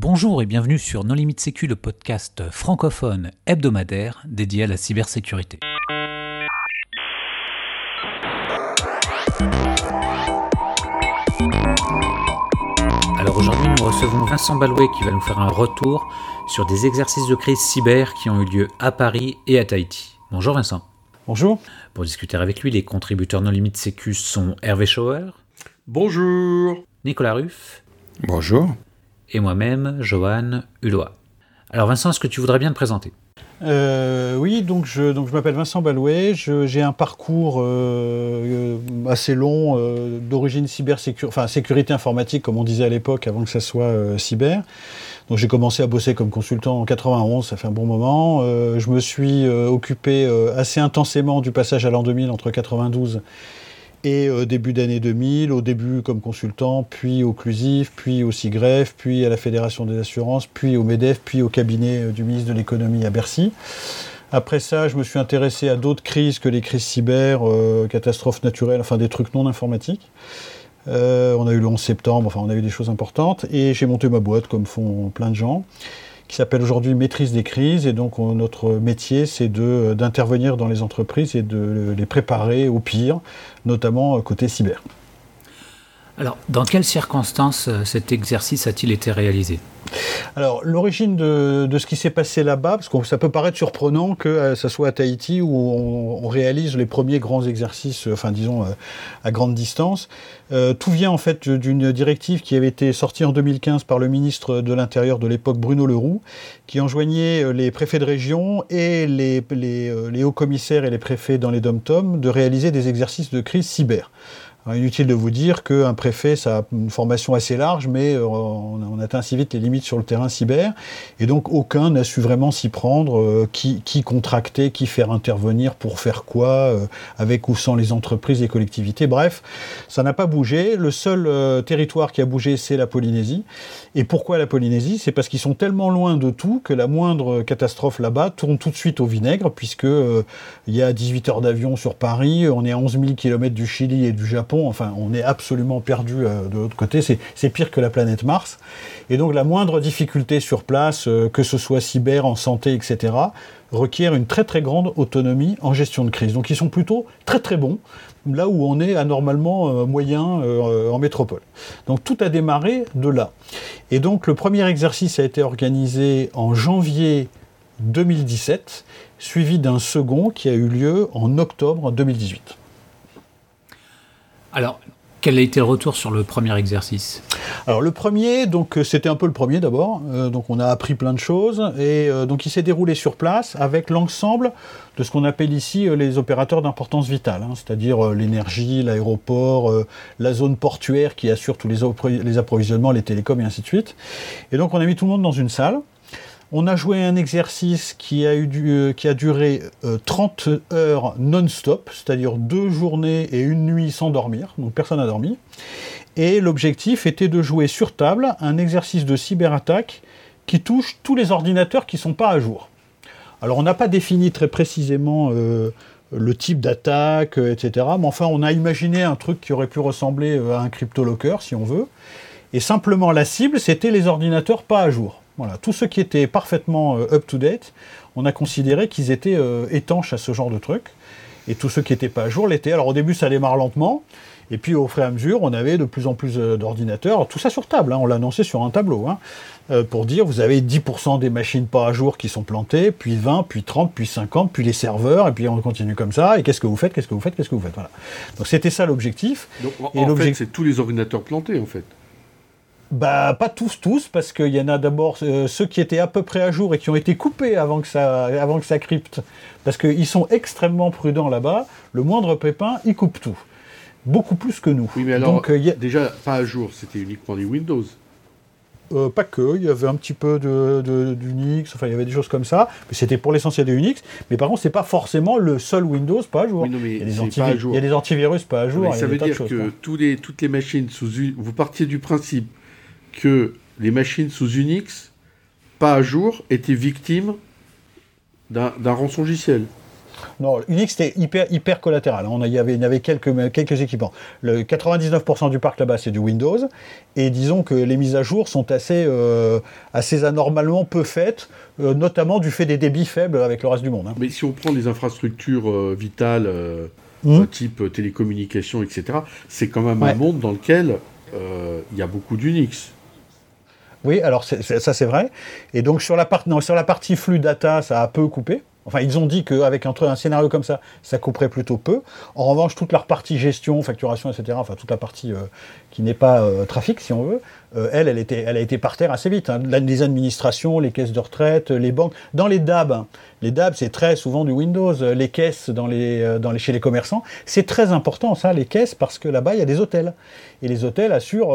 Bonjour et bienvenue sur Non Limite Sécu, le podcast francophone hebdomadaire dédié à la cybersécurité. Alors aujourd'hui, nous recevons Vincent Balouet qui va nous faire un retour sur des exercices de crise cyber qui ont eu lieu à Paris et à Tahiti. Bonjour Vincent. Bonjour. Pour discuter avec lui, les contributeurs Non Limite Sécu sont Hervé Schauer. Bonjour. Nicolas Ruff. Bonjour et moi-même, Johan Hulot. Alors Vincent, est-ce que tu voudrais bien te présenter? Euh, oui, donc je, donc je m'appelle Vincent Balouet, j'ai un parcours euh, assez long euh, d'origine cybersécurité, enfin sécurité informatique comme on disait à l'époque avant que ça soit cyber. Donc j'ai commencé à bosser comme consultant en 91, ça fait un bon moment. je me suis occupé assez intensément du passage à l'an 2000 entre 92 et euh, début d'année 2000, au début comme consultant, puis au CLUSIF, puis au CIGREF, puis à la Fédération des assurances, puis au MEDEF, puis au cabinet euh, du ministre de l'économie à Bercy. Après ça, je me suis intéressé à d'autres crises que les crises cyber, euh, catastrophes naturelles, enfin des trucs non informatiques. on a eu le 11 septembre, enfin on a eu des choses importantes, et j'ai monté ma boîte comme font plein de gens qui s'appelle aujourd'hui maîtrise des crises. Et donc notre métier, c'est d'intervenir dans les entreprises et de les préparer au pire, notamment côté cyber. Alors, dans quelles circonstances euh, cet exercice a-t-il été réalisé? Alors, l'origine de, ce qui s'est passé là-bas, parce que ça peut paraître surprenant que euh, soit à Tahiti où on, réalise les premiers grands exercices, euh, enfin disons à grande distance, tout vient en fait d'une directive qui avait été sortie en 2015 par le ministre de l'Intérieur de l'époque, Bruno Leroux, qui enjoignait les préfets de région et les, les hauts commissaires et les préfets dans les dom-toms de réaliser des exercices de crise cyber. Inutile de vous dire qu'un préfet, ça a une formation assez large, mais euh, on, atteint si vite les limites sur le terrain cyber, et donc aucun n'a su vraiment s'y prendre, euh, qui, contracter, qui faire intervenir, pour faire quoi, euh, avec ou sans les entreprises, les collectivités, bref, ça n'a pas bougé. Le seul territoire qui a bougé, c'est la Polynésie. Et pourquoi la Polynésie? C'est parce qu'ils sont tellement loin de tout que la moindre catastrophe là-bas tourne tout de suite au vinaigre, puisque il y a 18 heures d'avion sur Paris, on est à 11 000 km du Chili et du Japon, Enfin, on est absolument perdu euh, de l'autre côté. C'est pire que la planète Mars. Et donc, la moindre difficulté sur place, euh, que ce soit cyber, en santé, etc., requiert une très très grande autonomie en gestion de crise. Donc, ils sont plutôt très très bons là où on est anormalement euh, moyen en métropole. Donc tout a démarré de là. Et donc le premier exercice a été organisé en janvier 2017, suivi d'un second qui a eu lieu en octobre 2018. Alors, quel a été le retour sur le premier exercice? Alors le premier, donc euh, c'était un peu le premier d'abord, euh, donc on a appris plein de choses et euh, donc il s'est déroulé sur place avec l'ensemble de ce qu'on appelle ici les opérateurs d'importance vitale, hein, c'est-à-dire l'énergie, l'aéroport, la zone portuaire qui assure tous les, les approvisionnements, les télécoms et ainsi de suite. Et donc on a mis tout le monde dans une salle on a joué un exercice qui a, eu euh, duré 30 euh, heures non-stop, c'est-à-dire deux journées et une nuit sans dormir, donc personne n'a dormi. Et l'objectif était de jouer sur table un exercice de cyberattaque qui touche tous les ordinateurs qui ne sont pas à jour. Alors on n'a pas défini très précisément euh, le type d'attaque, etc. Mais enfin on a imaginé un truc qui aurait pu ressembler à un cryptolocker si on veut. Et simplement la cible, c'était les ordinateurs pas à jour. Voilà, tous ceux qui étaient parfaitement euh, up-to-date, on a considéré qu'ils étaient euh, étanches à ce genre de truc. Et tous ceux qui n'étaient pas à jour l'étaient. Alors au début, ça démarre lentement. Et puis au fur et à mesure, on avait de plus en plus euh, d'ordinateurs. Tout ça sur table, hein, on l'a annoncé sur un tableau. Hein, pour dire, vous avez 10% des machines pas à jour qui sont plantées, puis 20, puis 30, puis 50, puis les serveurs, et puis on continue comme ça. Et qu'est-ce que vous faites? Qu'est-ce que vous faites? Qu'est-ce que vous faites? Voilà. Donc c'était ça l'objectif. Donc en fait, c'est tous les ordinateurs plantés en fait. Bah, pas tous, tous, parce qu'il y en a d'abord euh, ceux qui étaient à peu près à jour et qui ont été coupés avant que ça, avant que ça crypte, parce qu'ils sont extrêmement prudents là-bas. Le moindre pépin, ils coupent tout. Beaucoup plus que nous. Oui, mais alors, Donc, euh, déjà, pas à jour, c'était uniquement du Windows. Euh, pas que, il y avait un petit peu d'Unix, enfin il y avait des choses comme ça, mais c'était pour l'essentiel de Unix. Mais par contre, c'est pas forcément le seul Windows pas à jour. il, y a des antivirus pas à jour. ça veut dire que tous les, toutes les machines sous vous partiez du principe que les machines sous Unix, pas à jour, étaient victimes d'un rançongiciel. Non, Unix c'était hyper, hyper collatéral. On il, y avait, il y avait quelques, quelques équipements. Le 99% du parc là-bas c'est du Windows. Et disons que les mises à jour sont assez, euh, assez anormalement peu faites, euh, notamment du fait des débits faibles avec le reste du monde. hein. Mais si on prend les infrastructures euh, vitales, euh, type télécommunications, etc., c'est quand même Ouais. un monde dans lequel il y a beaucoup d'Unix. Oui, alors ça c'est vrai. Et donc sur la partie flux data, ça a peu coupé. Enfin, ils ont dit qu'avec un, un scénario comme ça, ça couperait plutôt peu. En revanche, toute leur partie gestion, facturation, etc., enfin toute la partie euh, qui n'est pas euh, trafic, si on veut, euh, elle, elle, a été par terre assez vite. hein. Les administrations, les caisses de retraite, les banques. Dans les DAB, hein, les DAB, c'est très souvent du Windows. Les caisses chez les commerçants, c'est très important, ça, les caisses, parce que là-bas, il y a des hôtels. Et les hôtels assurent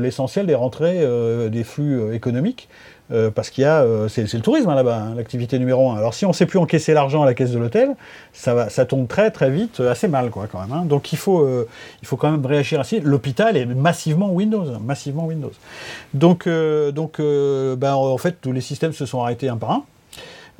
l'essentiel des rentrées des flux économiques. Euh, parce qu'il y a, euh, c'est le tourisme hein, là-bas, hein, l'activité numéro un. Alors si on ne sait plus encaisser l'argent à la caisse de l'hôtel, ça, va, ça tombe très très vite, euh, assez mal quoi quand même. hein. Donc il faut, il faut quand même réagir ainsi. L'hôpital est massivement Windows, massivement Windows. Donc, donc ben, en fait, tous les systèmes se sont arrêtés un par un.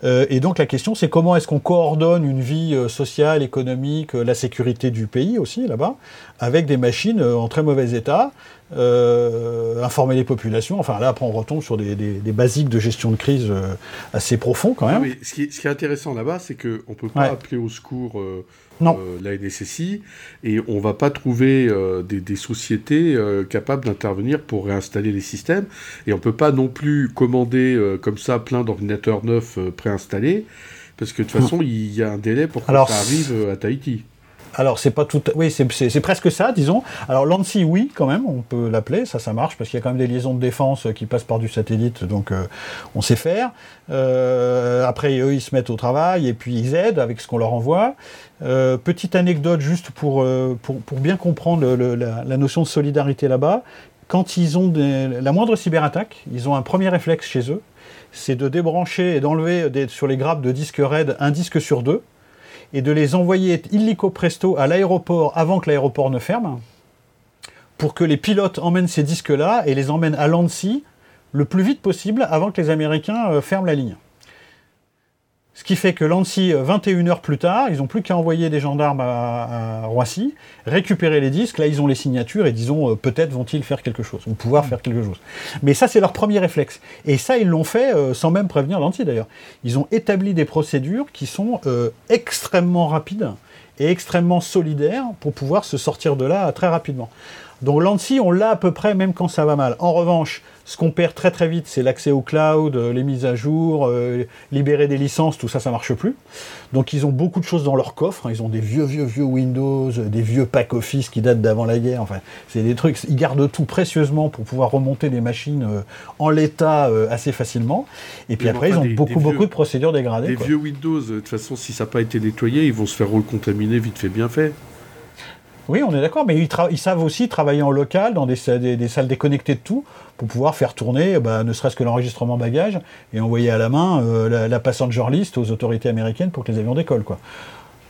Et donc la question, c'est comment est-ce qu'on coordonne une vie sociale, économique, la sécurité du pays aussi là-bas, avec des machines en très mauvais état, euh, informer les populations. Enfin là, après, on retombe sur des, des- des basiques de gestion de crise euh, assez profonds quand même. mais ce, qui est, ce qui est intéressant là-bas, c'est qu'on ne peut pas Ouais. appeler au secours euh, Non. euh, la NSSI et on ne va pas trouver des, des sociétés capables d'intervenir pour réinstaller les systèmes. Et on ne peut pas non plus commander comme ça plein d'ordinateurs neufs préinstallés parce que de toute façon, il y a un délai pour que Alors, ça arrive à Tahiti. Alors c'est pas tout, oui c'est- presque ça, disons. Alors l'ANSI, oui, quand même, on peut l'appeler, ça, ça marche parce qu'il y a quand même des liaisons de défense qui passent par du satellite, donc euh, on sait faire. Euh, après eux, ils se mettent au travail et puis ils aident avec ce qu'on leur envoie. Euh, petite anecdote juste pour euh, bien comprendre la, notion de solidarité là-bas. Quand ils ont la moindre cyberattaque, ils ont un premier réflexe chez eux, c'est de débrancher et d'enlever sur les grappes de disques RAID un disque sur deux et de les envoyer illico presto à l'aéroport avant que l'aéroport ne ferme, pour que les pilotes emmènent ces disques-là et les emmènent à l'ANSI le plus vite possible avant que les Américains euh, ferment la ligne. Ce qui fait que l'ANSI, euh, 21 heures plus tard, ils n'ont plus qu'à envoyer des gendarmes à, Roissy, récupérer les disques, là ils ont les signatures et disons euh, peut-être vont-ils faire quelque chose, ou pouvoir faire quelque chose. Mais ça c'est leur premier réflexe. Et ça ils l'ont fait euh, sans même prévenir l'ANSI d'ailleurs. Ils ont établi des procédures qui sont extrêmement rapides et extrêmement solidaires pour pouvoir se sortir de là très rapidement. Donc l'ANSI, on l'a à peu près même quand ça va mal. En revanche, ce qu'on perd très très vite, c'est l'accès au cloud, euh, les mises à jour, euh, libérer des licences, tout ça, ça marche plus. Donc ils ont beaucoup de choses dans leur coffre. hein. Ils ont des vieux vieux vieux Windows, euh, des vieux pack Office qui datent d'avant la guerre. Enfin, c'est des trucs. Ils gardent tout précieusement pour pouvoir remonter des machines euh, en l'état euh, assez facilement. Et puis mais après, enfin, ils ont des- beaucoup des vieux- beaucoup de procédures dégradées. Les quoi. vieux Windows, de toute façon, si ça n'a pas été nettoyé, ils vont se faire recontaminer vite fait, bien fait. Oui, on est d'accord, mais ils, savent aussi travailler en local, dans des, sa- des- des salles déconnectées de tout, pour pouvoir faire tourner, bah, ne serait-ce que l'enregistrement bagage, et envoyer à la main euh, la, la passenger list aux autorités américaines pour que les avions décollent. Quoi.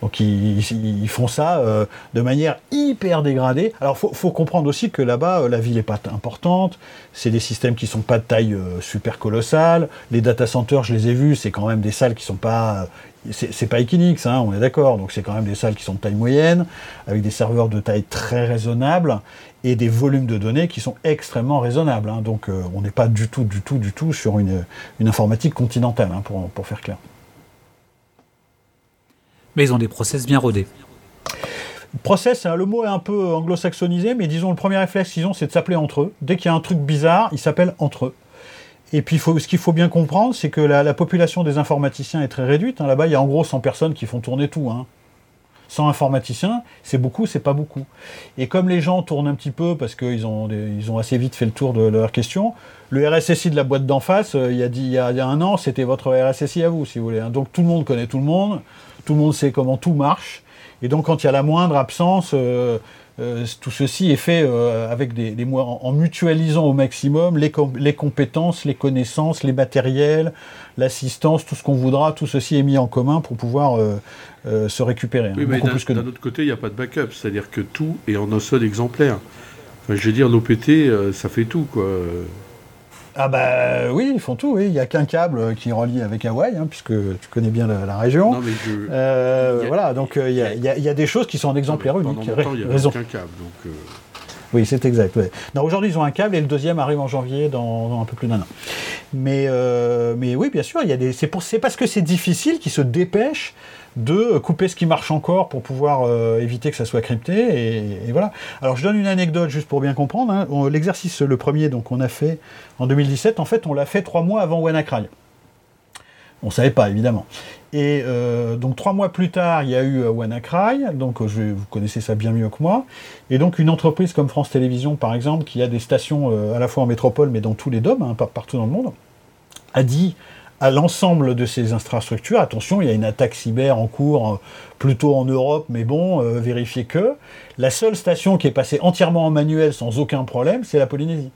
Donc ils, font ça euh, de manière hyper dégradée. Alors faut, faut comprendre aussi que là-bas, euh, la ville n'est pas importante, c'est des systèmes qui sont pas de taille super colossale. Les data centers, je les ai vus, c'est quand même des salles qui sont pas... C'est pas Equinix, hein, on est d'accord, donc c'est quand même des salles qui sont de taille moyenne, avec des serveurs de taille très raisonnable et des volumes de données qui sont extrêmement raisonnables. hein. donc euh, on n'est pas du tout, du tout, du tout sur une, une informatique continentale, hein, pour, pour faire clair. Mais ils ont des process bien rodés. Process, le mot est un peu anglo-saxonisé, mais disons le premier réflexe qu'ils ont, c'est de s'appeler entre eux. Dès qu'il y a un truc bizarre, ils s'appellent entre eux. Et puis faut, ce qu'il faut bien comprendre, c'est que la, la population des informaticiens est très réduite. hein. Là-bas, il y a en gros 100 personnes qui font tourner tout. Hein. 100 informaticiens, c'est beaucoup, c'est pas beaucoup. Et comme les gens tournent un petit peu, parce qu'ils ont, ont assez vite fait le tour de leurs questions, le RSSI de la boîte d'en face, euh, il, y a dit, il, y a, il y a un an, c'était votre RSSI à vous, si vous voulez. hein. Donc tout le monde connaît tout le monde, tout le monde sait comment tout marche. Et donc quand il y a la moindre absence, euh, euh, tout ceci est fait euh, avec des, en, en mutualisant au maximum les, com- les compétences, les connaissances, les matériels, l'assistance, tout ce qu'on voudra, tout ceci est mis en commun pour pouvoir euh, se récupérer. hein, mais d'un autre côté, il n'y a pas de backup, c'est-à-dire que tout est en un seul exemplaire. Enfin, je veux dire, l'OPT, ça fait tout, quoi. Ah bah oui, ils font tout, oui. Il n'y a qu'un câble qui relie avec Hawaï, hein, puisque tu connais bien la, région. Non, mais je... Euh, voilà, donc il y, a, des choses qui sont exemplaires uniques. il n'y a qu'un câble, donc... Euh. Oui, c'est exact. Aujourd'hui, ils ont un câble et le deuxième arrive en janvier dans, un peu plus d'un an. Mais, euh, mais oui, bien sûr, il y a des. C'est parce que c'est difficile qu'ils se dépêchent de couper ce qui marche encore pour pouvoir euh, éviter que ça soit crypté. Et, voilà. Alors je donne une anecdote juste pour bien comprendre. Hein. L'exercice, le premier, donc on a fait en 2017, en fait on l'a fait trois mois avant WannaCry. On ne savait pas, évidemment. Et euh, donc trois mois plus tard, il y a eu euh, WannaCry, donc je, vous connaissez ça bien mieux que moi. Et donc une entreprise comme France Télévisions, par exemple, qui a des stations à la fois en métropole, mais dans tous les DOM, hein, partout dans le monde, a dit à l'ensemble de ces infrastructures. Attention, il y a une attaque cyber en cours, euh, plutôt en Europe, mais bon, euh, vérifiez que. La seule station qui est passée entièrement en manuel sans aucun problème, c'est la Polynésie.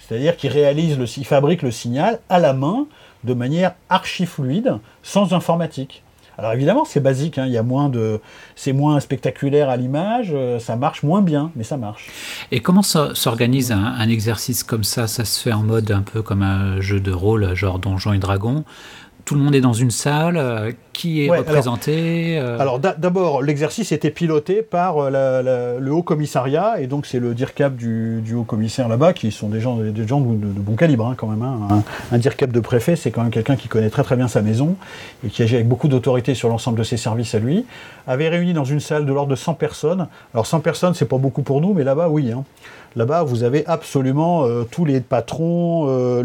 C'est-à-dire qu'ils réalisent, ils fabriquent le signal à la main de manière archi fluide, sans informatique. Alors évidemment, c'est basique, hein, il y a moins de, c'est moins spectaculaire à l'image, euh, ça marche moins bien, mais ça marche. Et comment s'organise un, un, exercice comme ça? Ça se fait en mode un peu comme un jeu de rôle, genre Donjons et Dragons tout le monde est dans une salle euh, Qui est représenté euh Alors, d'abord, l'exercice était piloté par euh, le Haut Commissariat, et donc c'est le DIRCAP du, du Haut Commissaire là-bas, qui sont des gens, des gens de, bon calibre hein, quand même. Hein. Un, DIRCAP de préfet, c'est quand même quelqu'un qui connaît très très bien sa maison, et qui agit avec beaucoup d'autorité sur l'ensemble de ses services à lui, avait réuni dans une salle de l'ordre de 100 personnes. Alors 100 personnes, c'est pas beaucoup pour nous, mais là-bas, oui. Hein. Là-bas, vous avez absolument euh, tous les patrons, euh,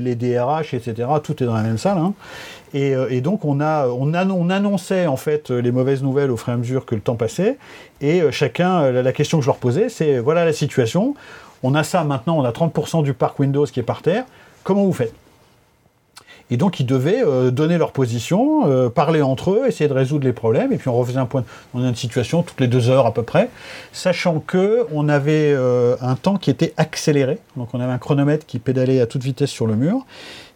les DRH, etc. Tout est dans la même salle. Hein. Euh, et, donc, on, annonçait en fait les mauvaises nouvelles au fur et à mesure que le temps passait. Et chacun, la, question que je leur posais, c'est voilà la situation. On a ça maintenant, on a 30% du parc Windows qui est par terre. Comment vous faites? Et donc, ils devaient euh, donner leur position, euh, parler entre eux, essayer de résoudre les problèmes. Et puis, on refaisait un point. On a une situation toutes les deux heures à peu près, sachant que on avait euh, un temps qui était accéléré. Donc, on avait un chronomètre qui pédalait à toute vitesse sur le mur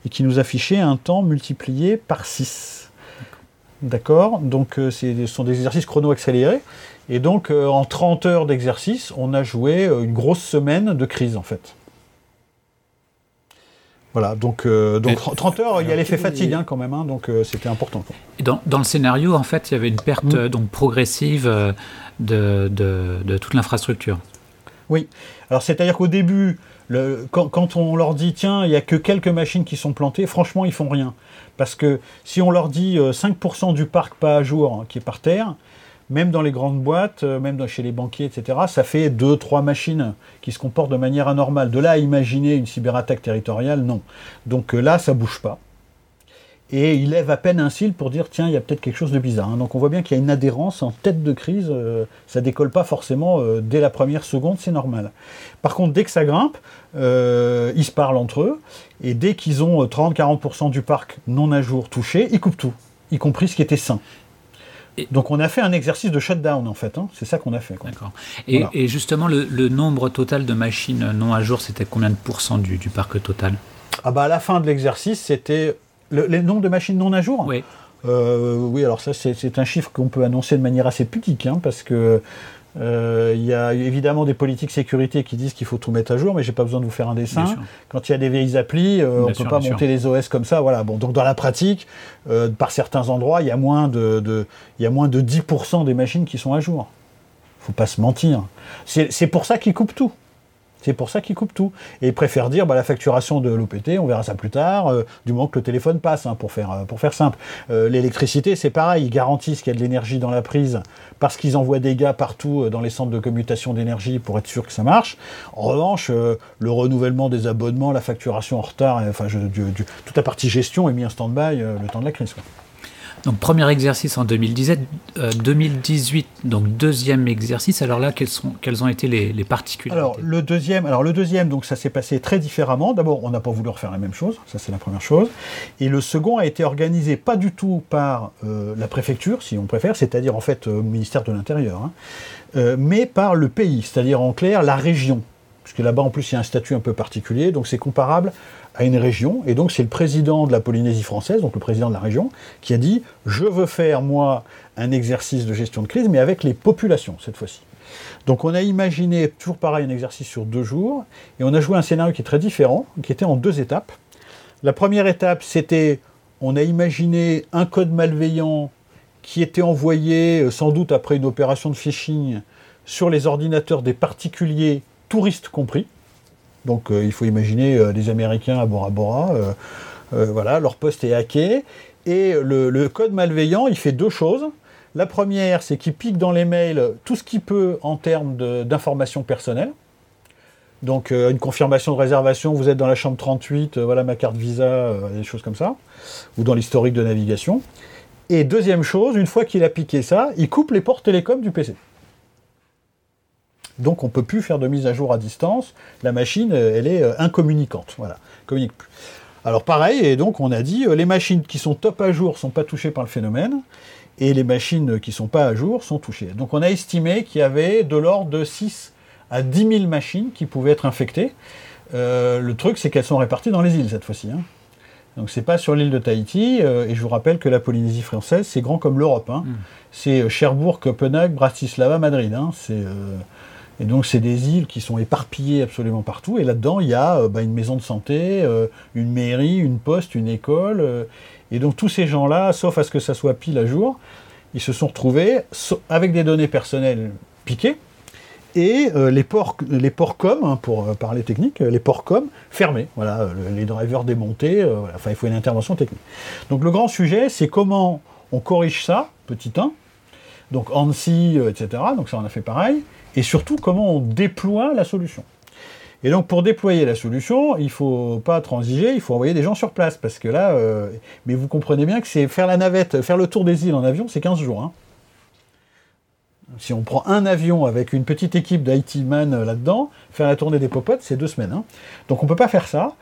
et qui nous affichait un temps multiplié par 6. D'accord? Donc, ce sont des exercices chrono-accélérés. Et donc, en 30 heures d'exercice, on a joué une grosse semaine de crise, en fait. Voilà, donc, euh, donc 30 heures, il y a l'effet fatigue hein, quand même, hein, donc euh, c'était important. Et dans, dans, le scénario, en fait, il y avait une perte mm. donc progressive euh, de, de, toute l'infrastructure. Oui, alors c'est-à-dire qu'au début, le, quand, quand, on leur dit tiens, il n'y a que quelques machines qui sont plantées, franchement, ils font rien. Parce que si on leur dit 5% du parc pas à jour hein, qui est par terre, même dans les grandes boîtes, euh, même chez les banquiers, etc., ça fait deux, trois machines qui se comportent de manière anormale. De là à imaginer une cyberattaque territoriale, non. Donc euh, là, ça bouge pas. Et il lève à peine un cil pour dire tiens, il y a peut-être quelque chose de bizarre. Hein. Donc on voit bien qu'il y a une adhérence en tête de crise. Euh, ça décolle pas forcément dès la première seconde, c'est normal. Par contre, dès que ça grimpe, ils se parlent entre eux. Et dès qu'ils ont 30-40% du parc non à jour touché, ils coupent tout, y compris ce qui était sain. Donc on a fait un exercice de shutdown en fait, hein. c'est ça qu'on a fait. D'accord. Et, justement, le, nombre total de machines non à jour, c'était combien de pourcents du, parc total? Ah bah à la fin de l'exercice, c'était le, nombre de machines non à jour? Oui. Euh, oui, alors ça c'est un chiffre qu'on peut annoncer de manière assez pudique, hein, parce que euh, il y a évidemment des politiques sécurité qui disent qu'il faut tout mettre à jour, mais j'ai pas besoin de vous faire un dessin. Quand il y a des vieilles applis, euh, on ne peut pas monter les OS comme ça. Voilà. Bon, donc dans la pratique, euh, par certains endroits, il y a moins de, de, il y a moins de 10% des machines qui sont à jour. Faut pas se mentir. C'est pour ça qu'ils coupent tout. C'est pour ça qu'ils coupent tout. Et ils préfèrent dire bah, la facturation de l'OPT, on verra ça plus tard, euh, du moment que le téléphone passe, hein, pour, faire, euh, pour faire simple. Euh, l'électricité, c'est pareil, ils garantissent qu'il y a de l'énergie dans la prise parce qu'ils envoient des gars partout dans les centres de commutation d'énergie pour être sûr que ça marche. En revanche, le renouvellement des abonnements, la facturation en retard, enfin, toute la partie gestion est mis en stand-by le temps de la crise. Donc premier exercice en 2017, 2018, euh, donc deuxième exercice. Alors là, quelles, sont, quelles ont été les, les particularités? Alors le deuxième, alors le deuxième, donc ça s'est passé très différemment. D'abord, on n'a pas voulu refaire la même chose, ça c'est la première chose. Et le second a été organisé pas du tout par euh, la préfecture, si on préfère, c'est-à-dire en fait au ministère de l'Intérieur, hein, euh, mais par le pays, c'est-à-dire en clair la région. Puisque là-bas, en plus, il y a un statut un peu particulier, donc c'est comparable à une région, et donc c'est le président de la Polynésie française, donc le président de la région, qui a dit je veux faire moi un exercice de gestion de crise, mais avec les populations cette fois-ci. Donc on a imaginé, toujours pareil, un exercice sur deux jours, et on a joué un scénario qui est très différent, qui était en deux étapes. La première étape, c'était, on a imaginé un code malveillant qui était envoyé, euh, sans doute après une opération de phishing, sur les ordinateurs des particuliers, touristes compris. Donc euh, il faut imaginer euh, des Américains à Bora Bora, voilà, leur poste est hacké, et le code malveillant, il fait deux choses. La première, c'est qu'il pique dans les mails tout ce qu'il peut en termes d'informations personnelles. Donc euh, une confirmation de réservation, vous êtes dans la chambre 38, euh, voilà ma carte Visa, euh, des choses comme ça, ou dans l'historique de navigation. Et deuxième chose, une fois qu'il a piqué ça, il coupe les ports télécom du PC. Donc on ne peut plus faire de mise à jour à distance. La machine, elle est incommunicante. Voilà, communique plus. Alors pareil, et donc on a dit, les machines qui sont top à jour ne sont pas touchées par le phénomène et les machines qui ne sont pas à jour sont touchées. Donc on a estimé qu'il y avait de l'ordre de 6 à 10 000 machines qui pouvaient être infectées. Euh, le truc, c'est qu'elles sont réparties dans les îles cette fois-ci. Hein. Donc c'est pas sur l'île de Tahiti, euh, et je vous rappelle que la Polynésie française, c'est grand comme l'Europe. Hein. Hmm. C'est euh, Cherbourg, Copenhague, Bratislava, Madrid. Hein. Et donc c'est des îles qui sont éparpillées absolument partout, et là-dedans, il y a bah, une maison de santé, une mairie, une poste, une école, et donc tous ces gens-là, sauf à ce que ça soit pile à jour, ils se sont retrouvés avec des données personnelles piquées et euh, les ports, les ports com, hein, pour euh, parler technique, les ports com fermés. Voilà, les drivers démontés. Euh, enfin, il faut une intervention technique. Donc le grand sujet, c'est comment on corrige ça, petit 1. Donc ANSI, etc. Donc ça, on a fait pareil. Et surtout, comment on déploie la solution. Et donc pour déployer la solution, il ne faut pas transiger, il faut envoyer des gens sur place. Parce que là, euh, mais vous comprenez bien que c'est faire la navette, faire le tour des îles en avion, c'est 15 jours. Hein. Si on prend un avion avec une petite équipe d'IT man euh, là-dedans, faire la tournée des popotes, c'est deux semaines. Hein. Donc on ne peut pas faire ça.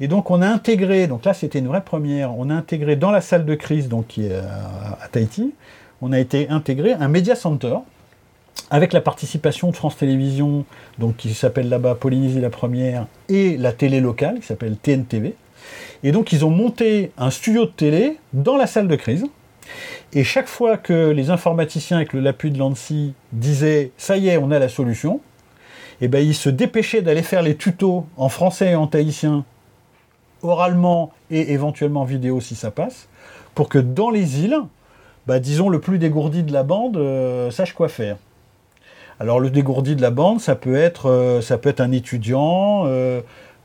Et donc on a intégré, donc là c'était une vraie première, on a intégré dans la salle de crise donc, qui est à, à Tahiti, on a été intégré un media center avec la participation de France Télévisions, donc qui s'appelle là-bas Polynésie la première, et la télé locale, qui s'appelle TNTV. Et donc ils ont monté un studio de télé dans la salle de crise. Et chaque fois que les informaticiens avec l'appui de l'ANSI disaient ça y est, on a la solution, eh ben ils se dépêchaient d'aller faire les tutos en français et en tahitien, oralement et éventuellement vidéo si ça passe, pour que dans les îles, bah, disons le plus dégourdi de la bande euh, sache quoi faire. Alors le dégourdi de la bande, ça peut être, euh, ça peut être un étudiant, euh,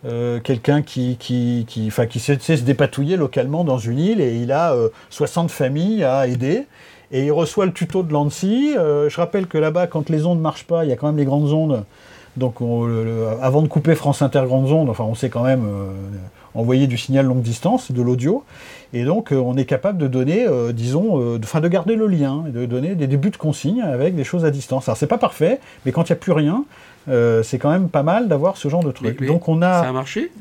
euh, quelqu'un qui, qui, qui, sait, se dépatouiller localement dans une île et il a 60 familles à aider. Et il reçoit le tuto de l'ANSI. je rappelle que là-bas, quand les ondes ne marchent pas, il y a quand même les grandes ondes. Donc avant de couper France Inter Grandes Ondes, enfin on sait quand même envoyer du signal longue distance, de l'audio. Et donc, euh, on est capable de donner, euh, disons, euh, de, de garder le lien, de donner des débuts de consignes avec des choses à distance. Alors, c'est pas parfait, mais quand il n'y a plus rien, c'est quand même pas mal d'avoir ce genre de truc. donc, on a. Ça a marché?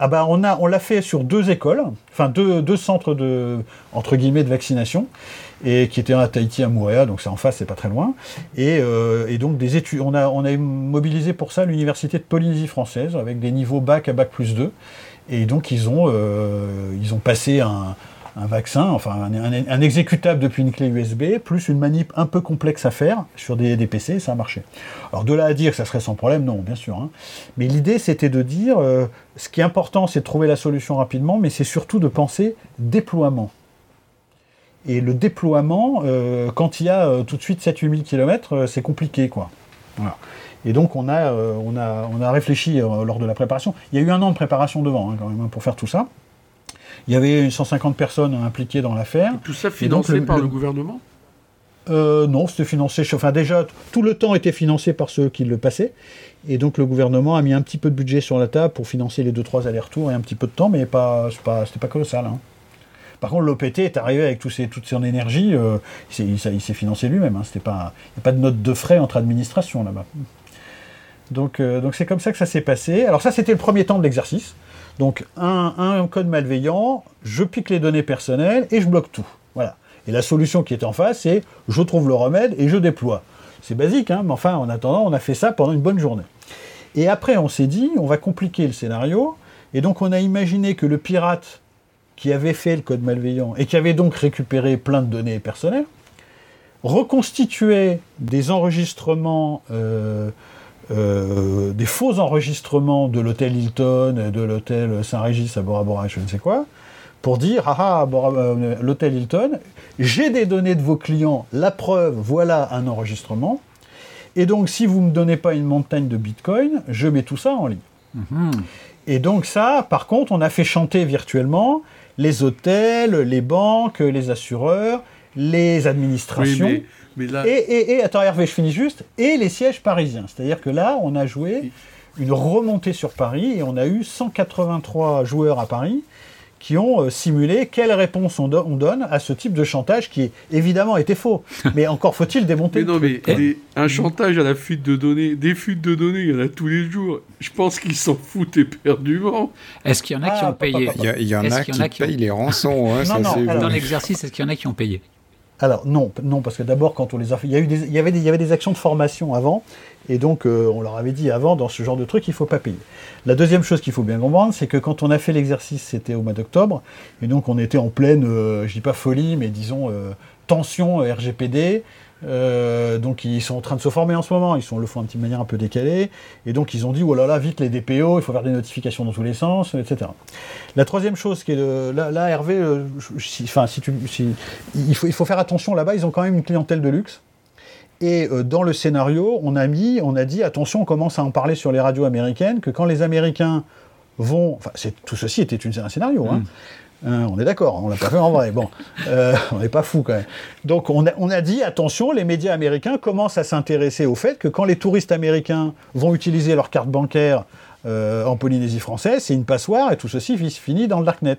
Ah bah on a on l'a fait sur deux écoles, enfin deux, deux, centres de entre guillemets de vaccination et qui étaient à Tahiti à Moorea, donc c'est en face, c'est pas très loin. Et, et, donc des études, on a on a mobilisé pour ça l'université de Polynésie française avec des niveaux bac à bac plus 2 et donc ils ont, euh, ils ont passé un, vaccin, enfin un, exécutable depuis une clé USB, plus une manip un peu complexe à faire sur des, PC, ça a marché. Alors de là à dire que ça serait sans problème, non, bien sûr. Hein. Mais l'idée c'était de dire, euh, ce qui est important c'est de trouver la solution rapidement, mais c'est surtout de penser déploiement. Et le déploiement, euh, quand il y a tout de suite 7-8 000 km, c'est compliqué, quoi. Voilà. Et donc on a, euh, on a, on a réfléchi euh, lors de la préparation. Il y a eu un an de préparation devant hein, quand même hein, pour faire tout ça. Il y avait 150 personnes impliquées dans l'affaire. Tout ça financé par le, gouvernement? Euh, non, c'était financé. Enfin, déjà, tout le temps était financé par ceux qui le passaient. Et donc, le gouvernement a mis un petit peu de budget sur la table pour financer les 2-3 allers-retours et un petit peu de temps, mais pas, pas, c'était pas colossal. Hein. Par contre, l'OPT est arrivé avec tous toute son énergie. il s'est financé lui-même. Hein. il n'y a pas de note de frais entre administrations là-bas. Euh, donc c'est comme ça que ça s'est passé. Alors ça c'était le premier temps de l'exercice. Donc un, code malveillant, je pique les données personnelles et je bloque tout. Voilà. Et la solution qui est en face, c'est je trouve le remède et je déploie. C'est basique, hein, mais enfin en attendant, on a fait ça pendant une bonne journée. Et après, on s'est dit, on va compliquer le scénario. Et donc on a imaginé que le pirate qui avait fait le code malveillant et qui avait donc récupéré plein de données personnelles, reconstituait des enregistrements, euh, euh, des faux enregistrements de l'hôtel Hilton, de l'hôtel Saint-Régis à Bora Bora, je ne sais quoi, pour dire ah, ah euh, l'hôtel Hilton, j'ai des données de vos clients, la preuve, voilà un enregistrement. Et donc, si vous ne me donnez pas une montagne de bitcoin, je mets tout ça en ligne. Mhm. Et donc, ça, par contre, on a fait chanter virtuellement les hôtels, les banques, les assureurs, les administrations. Et, et, attends Hervé, je finis juste, et les sièges parisiens. C'est-à-dire que là, on a joué une remontée sur Paris et on a eu 183 joueurs à Paris qui ont euh, simulé quelle réponse on, donne à ce type de chantage qui évidemment était faux. Mais encore faut-il démonter. Mais non, mais un chantage à la fuite de données, des fuites de données, il y en a tous les jours. Je pense qu'ils s'en foutent éperdument. Est-ce qu'il y en a qui ah, ont payé Il y, en a qui, payent les rançons. Hein, dans l'exercice, est-ce qu'il y en a qui ont payé? Alors non, non, parce que d'abord quand on les a il y, avait des, actions de formation avant, et donc euh, on leur avait dit avant, dans ce genre de truc, il ne faut pas payer. La deuxième chose qu'il faut bien comprendre, c'est que quand on a fait l'exercice, c'était au mois d'octobre, et donc on était en pleine, euh, je dis pas folie, mais disons euh, tension RGPD. Donc ils sont en train de se former en ce moment, ils le font de manière un peu décalée, et donc ils ont dit oh là là vite les DPO, il faut faire des notifications dans tous les sens, etc. La troisième chose qui est de, là, Hervé, enfin si tu, il faut faire attention là-bas, ils ont quand même une clientèle de luxe. Et euh, dans le scénario, on a mis, on a dit, attention, on commence à en parler sur les radios américaines, que quand les Américains vont, enfin, tout ceci était un scénario, hein. Mm. Hein, on est d'accord, on l'a pas fait en vrai. Euh, on n'est pas fou quand même. Donc on a, dit attention, les médias américains commencent à s'intéresser au fait que quand les touristes américains vont utiliser leur carte bancaire euh, en Polynésie française, c'est une passoire et tout ceci finit dans le darknet.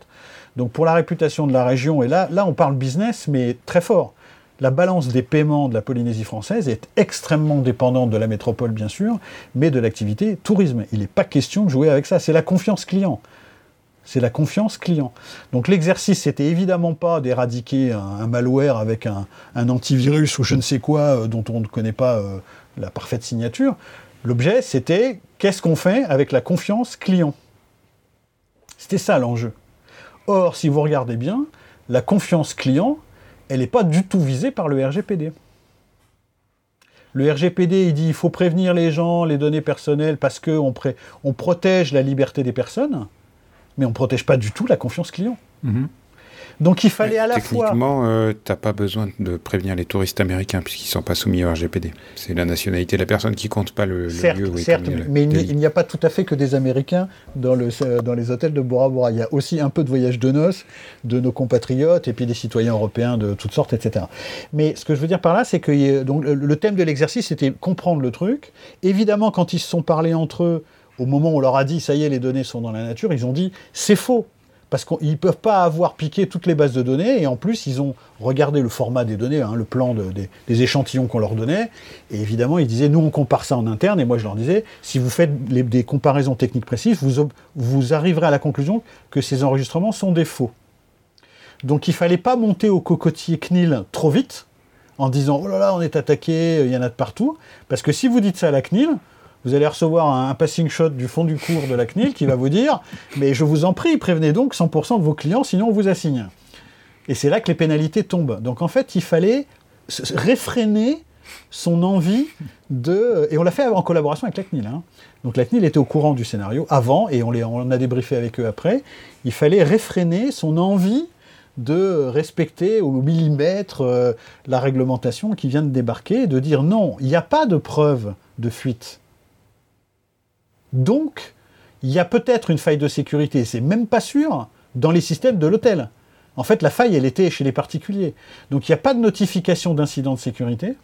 Donc pour la réputation de la région, et là, là on parle business, mais très fort la balance des paiements de la Polynésie française est extrêmement dépendante de la métropole, bien sûr, mais de l'activité tourisme. Il n'est pas question de jouer avec ça. C'est la confiance client. C'est la confiance client. Donc l'exercice, c'était évidemment pas d'éradiquer un, malware avec un, antivirus ou je ne sais quoi euh, dont on ne connaît pas euh, la parfaite signature. L'objet, c'était qu'est-ce qu'on fait avec la confiance client? C'était ça l'enjeu. Or, si vous regardez bien, la confiance client, elle n'est pas du tout visée par le RGPD. Le RGPD, il dit qu'il faut prévenir les gens, les données personnelles, parce qu'on on protège la liberté des personnes, mais on ne protège pas du tout la confiance client. Mhm. Donc il fallait à la fois. Techniquement, euh, tu n'as pas besoin de prévenir les touristes américains puisqu'ils ne sont pas soumis au RGPD. C'est la nationalité de la personne qui compte, pas le, lieu où Certes, mais il n'y a pas tout à fait que des Américains dans, le, dans les hôtels de Bora Bora. Il y a aussi un peu de voyages de noces de nos compatriotes et puis des citoyens européens de toutes sortes, etc. Mais ce que je veux dire par là, c'est que donc, le thème de l'exercice, c'était comprendre le truc. Évidemment, quand ils se sont parlé entre eux, au moment où on leur a dit, ça y est, les données sont dans la nature, ils ont dit, c'est faux. Parce qu'ils ne peuvent pas avoir piqué toutes les bases de données, et en plus, ils ont regardé le format des données, hein, le plan des, échantillons qu'on leur donnait, et évidemment, ils disaient, nous, on compare ça en interne, et moi, je leur disais, si vous faites des comparaisons techniques précises, vous, vous arriverez à la conclusion que ces enregistrements sont des faux. Donc, il ne fallait pas monter au cocotier CNIL trop vite, en disant, oh là là, on est attaqué, il y en a de partout, parce que si vous dites ça à la CNIL, vous allez recevoir un, passing shot du fond du cours de la CNIL qui va vous dire Mais je vous en prie, prévenez donc 100% de vos clients, sinon on vous assigne. Et c'est là que les pénalités tombent. Donc en fait, il fallait réfréner son envie de. Et on l'a fait en collaboration avec la CNIL. Hein. Donc la CNIL était au courant du scénario avant, et on, les, on a débriefé avec eux après. Il fallait réfréner son envie de respecter au millimètre euh, la réglementation qui vient de débarquer, de dire non, il n'y a pas de preuve de fuite. Donc, il y a peut-être une faille de sécurité, c'est même pas sûr, dans les systèmes de l'hôtel. En fait, la faille, elle était chez les particuliers. Donc, il n'y a pas de notification d'incident de sécurité,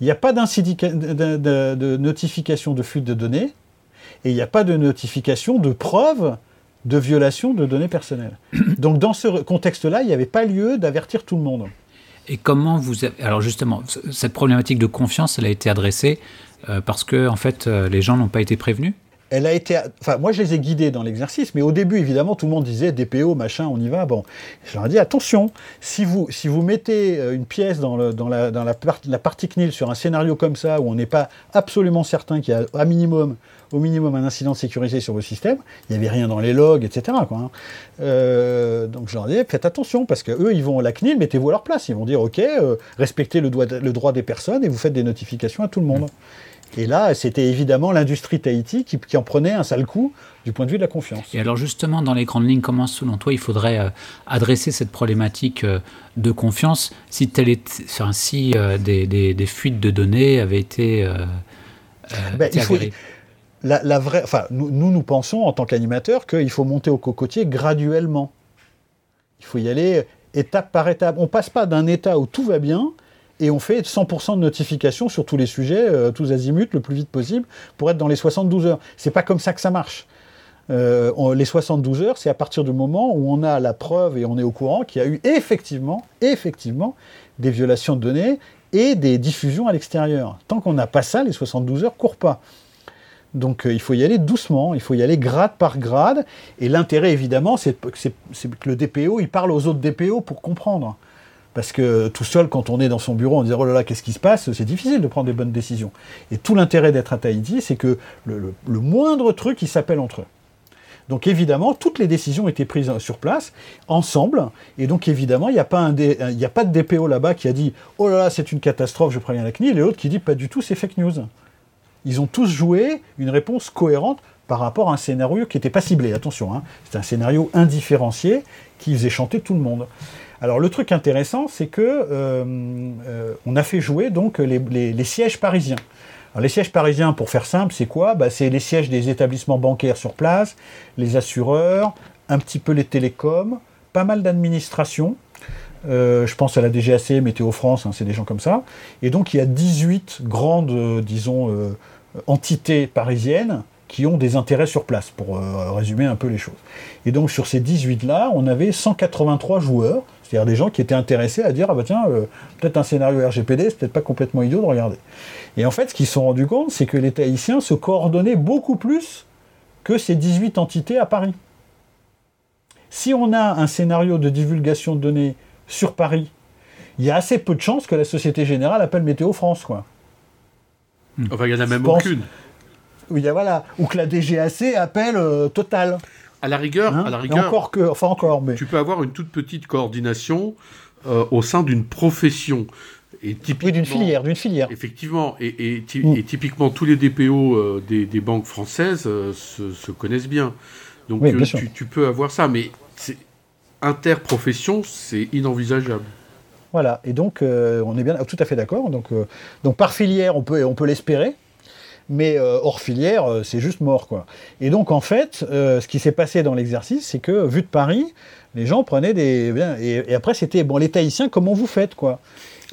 il n'y a pas de, notification de fuite de données, et il n'y a pas de notification de preuve de violation de données personnelles. Donc, dans ce contexte-là, il n'y avait pas lieu d'avertir tout le monde. Et comment vous... Alors justement, cette problématique de confiance, elle a été adressée euh, parce que, en fait, euh, les gens n'ont pas été prévenus? Elle a été. Moi, je les ai guidés dans l'exercice, mais au début, évidemment, tout le monde disait DPO, machin, on y va. Bon, je leur ai dit attention, si vous, mettez euh, une pièce dans, la, dans la, partie CNIL sur un scénario comme ça, où on n'est pas absolument certain qu'il y a au minimum un incident de sécurité sur vos systèmes, il n'y avait rien dans les logs, etc. Hein. euh, donc, je leur ai dit faites attention, parce qu'eux, ils vont à la CNIL, mettez-vous à leur place. Ils vont dire ok, euh, respectez le, le, droit des personnes et vous faites des notifications à tout le monde. Et là, c'était évidemment l'industrie Tahiti qui, en prenait un sale coup du point de vue de la confiance. Et alors justement, dans les grandes lignes, comment selon toi il faudrait euh, adresser cette problématique euh, de confiance si, telle est, enfin, si euh, des, fuites de données avaient été, ben, la, vraie, enfin, nous, nous, pensons en tant qu'animateurs qu'il faut monter au cocotier graduellement. Il faut y aller étape par étape. On passe pas d'un état où tout va bien et on fait 100% de notifications sur tous les sujets, euh, tous azimuts, le plus vite possible, pour être dans les 72 heures. C'est pas comme ça que ça marche. Euh, les 72 heures, c'est à partir du moment où on a la preuve et on est au courant qu'il y a eu effectivement, effectivement, des violations de données et des diffusions à l'extérieur. Tant qu'on n'a pas ça, les 72 heures courent pas. Donc euh, il faut y aller doucement, il faut y aller grade par grade. Et l'intérêt, évidemment, c'est que le DPO, il parle aux autres DPO pour comprendre. Parce que tout seul, quand on est dans son bureau, on dit oh là là, qu'est-ce qui se passe? C'est difficile de prendre des bonnes décisions. Et tout l'intérêt d'être à Tahiti, c'est que le, moindre truc, il s'appelle entre eux. Donc évidemment, toutes les décisions étaient prises sur place, ensemble, et donc évidemment, il n'y a, pas a pas de DPO là-bas qui a dit Oh là là, c'est une catastrophe, je préviens la CNIL, et l'autre qui dit Pas du tout, c'est fake news. Ils ont tous joué une réponse cohérente par rapport à un scénario qui n'était pas ciblé, attention, hein. c'est un scénario indifférencié qui faisait chanter tout le monde. Alors le truc intéressant, c'est que euh, euh, on a fait jouer donc les, sièges parisiens. Alors, les sièges parisiens, pour faire simple, c'est quoi? Bah, C'est les sièges des établissements bancaires sur place, les assureurs, un petit peu les télécoms, pas mal d'administrations. Euh, je pense à la DGAC, Météo France, hein, c'est des gens comme ça. Et donc il y a 18 grandes, disons, entités parisiennes qui ont des intérêts sur place, pour résumer un peu les choses. Et donc sur ces 18-là, on avait 183 joueurs, c'est-à-dire des gens qui étaient intéressés à dire, ah bah tiens, euh, peut-être un scénario RGPD, c'est peut-être pas complètement idiot de regarder. Et en fait, ce qu'ils se sont rendus compte, c'est que les Tahitiens se coordonnaient beaucoup plus que ces 18 entités à Paris. Si on a un scénario de divulgation de données sur Paris, il y a assez peu de chances que la Société Générale appelle Météo France, quoi. Enfin, il n'y en a même aucune. Oui, voilà. Ou que la DGAC appelle euh, Total. À la rigueur, hein à la rigueur encore que, enfin encore, mais... tu peux avoir une toute petite coordination euh, au sein d'une profession. Et oui, d'une filière, d'une filière. Effectivement, et, mm. typiquement tous les DPO euh, des, banques françaises euh, se, connaissent bien. Donc tu, peux avoir ça, mais interprofession, c'est inenvisageable. Voilà, et donc on est bien tout à fait d'accord. Donc, donc par filière, on peut, on peut l'espérer mais euh, hors filière, euh, c'est juste mort, quoi. Et donc, en fait, euh, ce qui s'est passé dans l'exercice, c'est que, vu de Paris, les gens prenaient des... Et, après, c'était, bon, les Tahitiens, comment vous faites, quoi?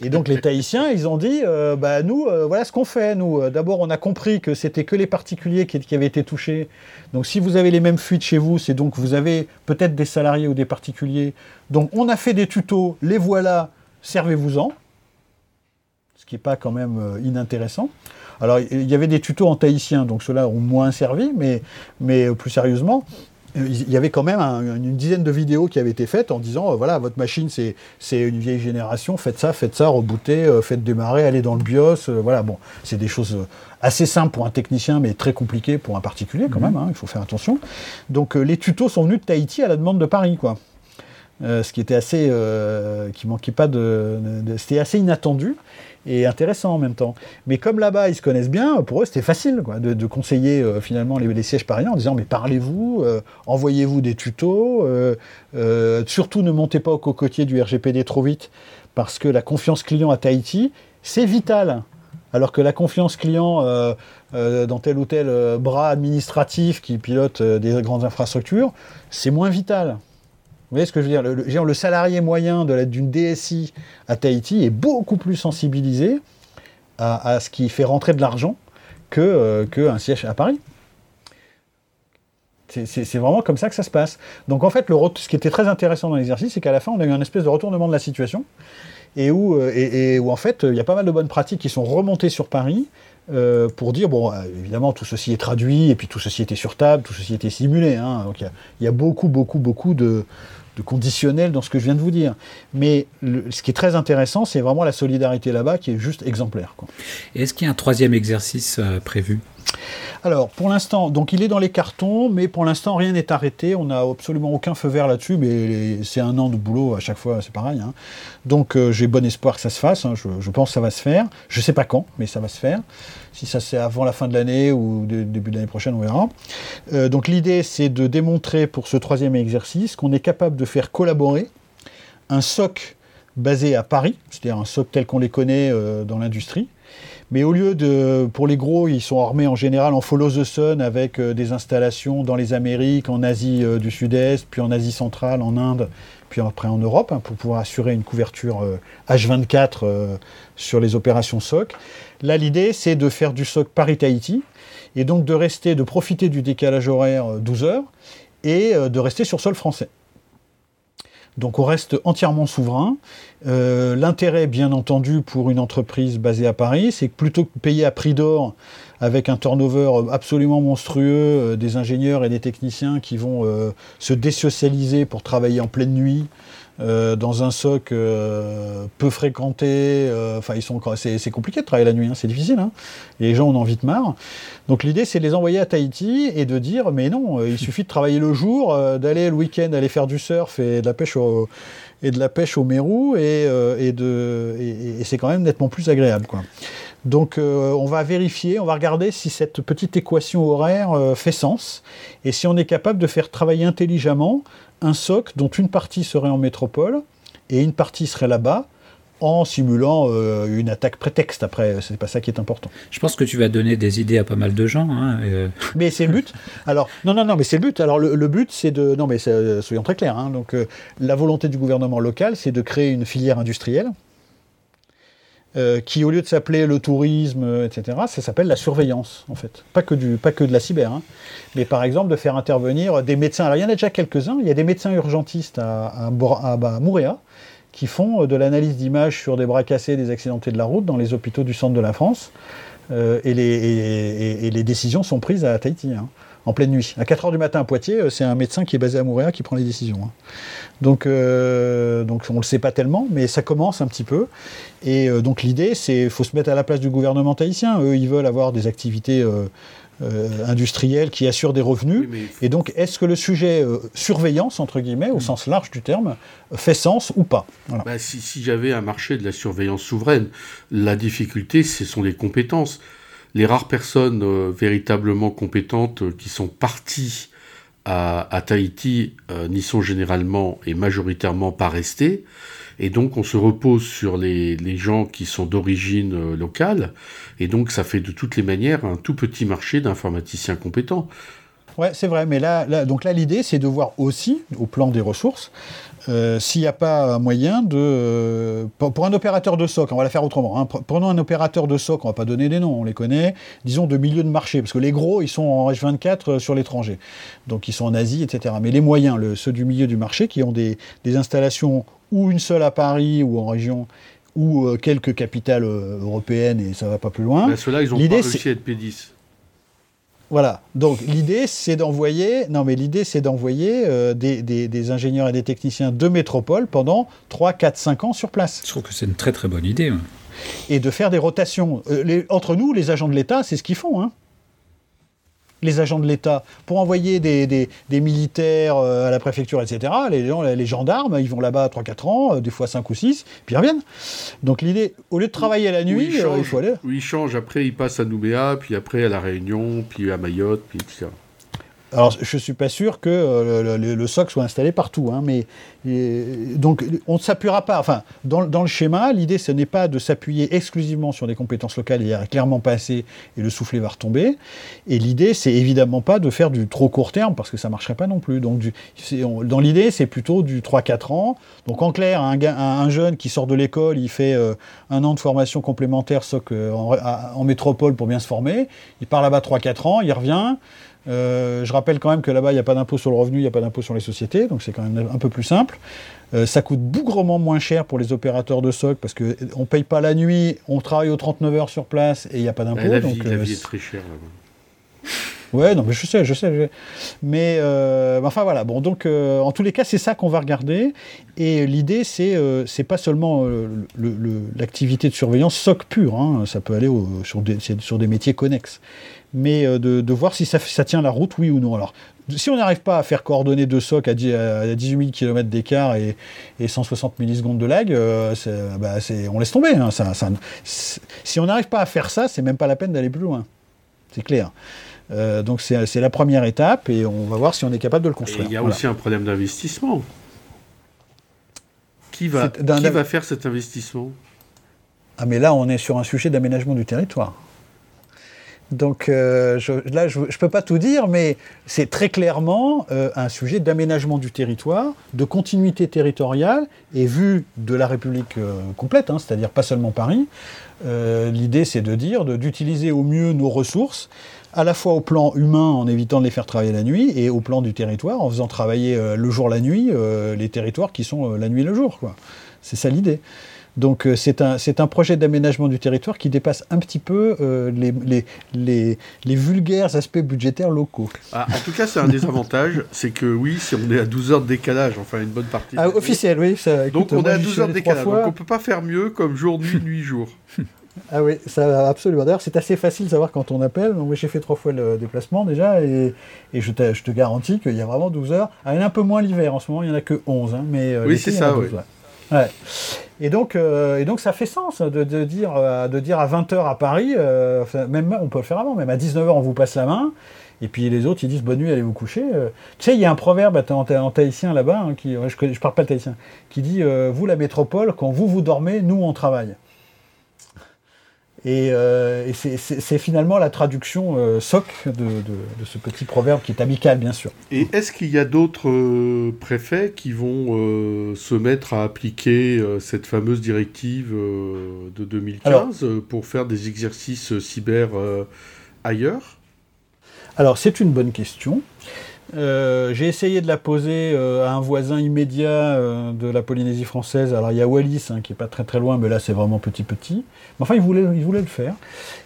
Et donc les Tahitiens, ils ont dit, bah nous, voilà ce qu'on fait. Nous, d'abord, on a compris que c'était que les particuliers qui, qui, avaient été touchés. Donc, si vous avez les mêmes fuites chez vous, c'est donc vous avez peut-être des salariés ou des particuliers. Donc, on a fait des tutos. Les voilà. Servez-vous-en. Ce qui n'est pas quand même inintéressant. Alors, il y avait des tutos en tahitien, donc ceux-là ont moins servi, mais, mais plus sérieusement, il y avait quand même une dizaine de vidéos qui avaient été faites en disant euh, voilà, votre machine, c'est une vieille génération, faites ça, faites ça, rebootez, euh, faites démarrer, allez dans le BIOS. Euh, voilà, bon, c'est des choses assez simples pour un technicien, mais très compliquées pour un particulier quand mhm. même, hein, il faut faire attention. Donc, les tutos sont venus de Tahiti à la demande de Paris, quoi. ce qui était assez. qui manquait pas de C'était assez inattendu et intéressant en même temps. Mais comme là-bas, ils se connaissent bien, pour eux, c'était facile de, conseiller euh, finalement les, sièges parisiens en disant mais parlez-vous, euh, envoyez-vous des tutos, euh, surtout ne montez pas au cocotier du RGPD trop vite, parce que la confiance client à Tahiti, c'est vital. Alors que la confiance client dans tel ou tel bras administratif qui pilote des grandes infrastructures, c'est moins vital. Vous voyez ce que je veux dire? Le, salarié moyen d'une DSI à Tahiti est beaucoup plus sensibilisé à, ce qui fait rentrer de l'argent que euh, siège à Paris. C'est vraiment comme ça que ça se passe. Donc en fait, ce qui était très intéressant dans l'exercice, c'est qu'à la fin, on a eu un espèce de retournement de la situation, et où, euh, et, où en fait, il y a pas mal de bonnes pratiques qui sont remontées sur Paris, pour dire, bon, évidemment, tout ceci est traduit, et puis tout ceci était sur table, tout ceci était simulé. Hein. donc il y, a beaucoup, beaucoup, beaucoup de, de conditionnel dans ce que je viens de vous dire. Mais ce qui est très intéressant, c'est vraiment la solidarité là-bas qui est juste exemplaire. Est-ce qu'il y a un troisième exercice euh, prévu? Alors, pour l'instant, donc il est dans les cartons, mais pour l'instant, rien n'est arrêté. On n'a absolument aucun feu vert là-dessus, mais c'est un an de boulot à chaque fois, c'est pareil. Hein. Donc, euh, j'ai bon espoir que ça se fasse. Hein. Je, pense que ça va se faire. Je ne sais pas quand, mais ça va se faire. Si ça c'est avant la fin de l'année ou début de l'année prochaine, on verra. Euh, donc, l'idée, c'est de démontrer pour ce troisième exercice qu'on est capable de faire collaborer un SOC basé à Paris, c'est-à-dire un SOC tel qu'on les connaît euh, dans l'industrie, mais au lieu de, pour les gros, ils sont armés en général en follow the sun avec euh, des installations dans les Amériques, en Asie euh, du Sud-Est, puis en Asie centrale, en Inde, puis après en Europe, hein, pour pouvoir assurer une couverture H24 euh, sur les opérations SOC. Là, l'idée, c'est de faire du SOC Paris-Tahiti, et donc de rester, de profiter du décalage horaire 12 heures, et de rester sur sol français. Donc on reste entièrement souverain. Euh, l'intérêt, bien entendu, pour une entreprise basée à Paris, c'est que plutôt que payer à prix d'or avec un turnover absolument monstrueux, euh, des ingénieurs et des techniciens qui vont euh, se désocialiser pour travailler en pleine nuit, euh, dans un SOC euh, peu fréquenté. Euh, enfin, ils sont, c'est, compliqué de travailler la nuit, hein, c'est difficile. Hein. les gens en ont vite marre. Donc l'idée, c'est de les envoyer à Tahiti et de dire, mais non, il suffit de travailler le jour, d'aller le week-end, aller faire du surf et de la pêche au, et de la pêche au mérou, et, de, et, c'est quand même nettement plus agréable. Quoi. Donc on va vérifier, on va regarder si cette petite équation horaire fait sens, et si on est capable de faire travailler intelligemment un SOC dont une partie serait en métropole et une partie serait là-bas en simulant euh, une attaque prétexte. Après, c'est pas ça qui est important. Je pense que tu vas donner des idées à pas mal de gens. Hein, euh. Mais c'est le but. Alors, non, non, non, mais c'est le but. Alors, le, but, c'est de. Non, mais soyons très clairs. Hein. donc, euh, la volonté du gouvernement local, c'est de créer une filière industrielle euh, qui, au lieu de s'appeler le tourisme, euh, etc., ça s'appelle la surveillance, en fait. Pas que, du, pas que de la cyber, hein. mais par exemple de faire intervenir des médecins. Alors, il y en a déjà quelques-uns. Il y a des médecins urgentistes à, à, à, Mouréa qui font euh, de l'analyse d'images sur des bras cassés, des accidentés de la route dans les hôpitaux du centre de la France. et, les, et, les, décisions sont prises à Tahiti. Hein en pleine nuit. À 4h du matin à Poitiers, euh, c'est un médecin qui est basé à Montréal qui prend les décisions. Hein. Donc, euh, donc on ne le sait pas tellement, mais ça commence un petit peu. Et euh, donc l'idée, c'est qu'il faut se mettre à la place du gouvernement tahitien. Eux, ils veulent avoir des activités industrielles qui assurent des revenus. Et donc, est-ce que le sujet surveillance, entre guillemets, au mm. sens large du terme, fait sens ou pas? Bah, Si, si j'avais un marché de la surveillance souveraine, la difficulté, ce sont les compétences les rares personnes euh, véritablement compétentes euh, qui sont parties à, Tahiti euh, n'y sont généralement et majoritairement pas restées. Et donc on se repose sur les, gens qui sont d'origine locale. Et donc ça fait de toutes les manières un tout petit marché d'informaticiens compétents. Ouais, c'est vrai, mais là, donc là, l'idée, c'est de voir aussi, au plan des ressources, euh, s'il n'y a pas un moyen de... Euh, pour, un opérateur de SOC, on va la faire autrement. Hein, prenons un opérateur de SOC, on va pas donner des noms, on les connaît, disons de milieu de marché, parce que les gros, ils sont en H24 euh, sur l'étranger. Donc ils sont en Asie, etc. Mais les moyens, ceux du milieu du marché, qui ont des, installations ou une seule à Paris ou en région, ou quelques capitales européennes, et ça va pas plus loin. Ceux-là, ils ont pas réussi à être P10. Voilà. Donc l'idée, c'est d'envoyer, non mais l'idée, c'est d'envoyer euh, des, ingénieurs et des techniciens de métropole pendant 3, 4, 5 ans sur place. Je trouve que c'est une très très bonne idée. Et de faire des rotations. Euh, entre nous, les agents de l'État, c'est ce qu'ils font. Hein les agents de l'État, pour envoyer des, militaires euh, à la préfecture, etc., les, gens, les gendarmes, ils vont là-bas 3-4 ans, euh, des fois 5 ou 6, puis ils reviennent. Donc l'idée, au lieu de travailler à la nuit, euh, il faut aller. Oui, ils changent, après ils passent à Nouméa, puis après à La Réunion, puis à Mayotte, puis etc. Alors, je ne suis pas sûr que euh, le, SOC soit installé partout, hein, mais donc on ne s'appuiera pas. Enfin, dans, le schéma, l'idée ce n'est pas de s'appuyer exclusivement sur des compétences locales. Il y a clairement pas assez et le soufflet va retomber. Et l'idée, c'est évidemment pas de faire du trop court terme parce que ça marcherait pas non plus. Donc, dans l'idée, c'est plutôt du 3-4 ans. Donc, en clair, un, jeune qui sort de l'école, il fait euh, un an de formation complémentaire SOC euh, en, métropole pour bien se former. Il part là-bas 3-4 ans, il revient. Je rappelle quand même que là-bas, il n'y a pas d'impôt sur le revenu, il n'y a pas d'impôt sur les sociétés, donc c'est quand même un peu plus simple. ça coûte bougrement moins cher pour les opérateurs de SOC parce qu'on ne paye pas la nuit, on travaille aux 39 heures sur place et il n'y a pas d'impôt. La, vie, la vie est très chère là-bas. Ouais, non, mais je sais, je sais. Mais euh, enfin voilà. Bon, donc euh, en tous les cas, c'est ça qu'on va regarder. Et l'idée, c'est euh, c'est pas seulement l'activité de surveillance SOC pure. Hein, ça peut aller sur, des, sur des métiers connexes. Mais de, de, voir si ça, ça, tient la route, oui ou non. Alors, si on n'arrive pas à faire coordonner deux SOC à, 10, à 18 000 km d'écart et, et, 160 millisecondes de lag, bah, on laisse tomber. Hein, ça, ça, si on n'arrive pas à faire ça, c'est même pas la peine d'aller plus loin. C'est clair. Euh, donc c'est la première étape et on va voir si on est capable de le construire. il y a aussi un problème d'investissement. Qui, va, qui va faire cet investissement? Ah mais là on est sur un sujet d'aménagement du territoire. Donc euh, là, je ne peux pas tout dire, mais c'est très clairement euh, un sujet d'aménagement du territoire, de continuité territoriale, et vu de la République complète, hein, c'est-à-dire pas seulement Paris, l'idée c'est de dire d'utiliser au mieux nos ressources à la fois au plan humain en évitant de les faire travailler la nuit et au plan du territoire en faisant travailler euh, le jour la nuit euh, les territoires qui sont euh, la nuit le jour. C'est ça l'idée. Donc c'est un, un, projet d'aménagement du territoire qui dépasse un petit peu les, les, les, vulgaires aspects budgétaires locaux. Ah, en tout cas, c'est un des avantages, c'est que oui, si on est à 12 heures de décalage, enfin une bonne partie. Ah, officiel, oui. Ça, donc on est à 12 heures de décalage, donc on ne peut pas faire mieux comme jour, nuit, nuit, jour. Ah oui, ça absolument. D'ailleurs, c'est assez facile de savoir quand on appelle. Donc, j'ai fait trois fois le déplacement déjà, et, je, te, je, te, garantis qu'il y a vraiment 12 heures. Ah, il y en a un peu moins l'hiver en ce moment, il n'y en a que 11. Hein, mais, euh, oui, c'est ça, oui. Ouais. Et, donc, euh, et donc, ça fait sens de, dire, euh, de dire à 20h à Paris, même on peut le faire avant, même à 19h, on vous passe la main. Et puis les autres, ils disent bonne nuit, allez vous coucher. tu sais, il y a un proverbe en, en là-bas, hein, qui, je ne parle pas le tahitien, qui dit Vous, la métropole, quand vous vous dormez, nous, on travaille. Et, euh, c'est finalement la traduction euh, soc de, ce petit proverbe qui est amical, bien sûr. Et est-ce qu'il y a d'autres euh, préfets qui vont se mettre à appliquer cette fameuse directive de 2015 pour faire des exercices cyber ailleurs? Alors, c'est une bonne question. Euh, j'ai essayé de la poser euh, à un voisin immédiat euh, de la Polynésie française. Alors il y a Wallis hein, qui est pas très très loin, mais là c'est vraiment petit petit. Mais enfin il voulait, il voulait le faire.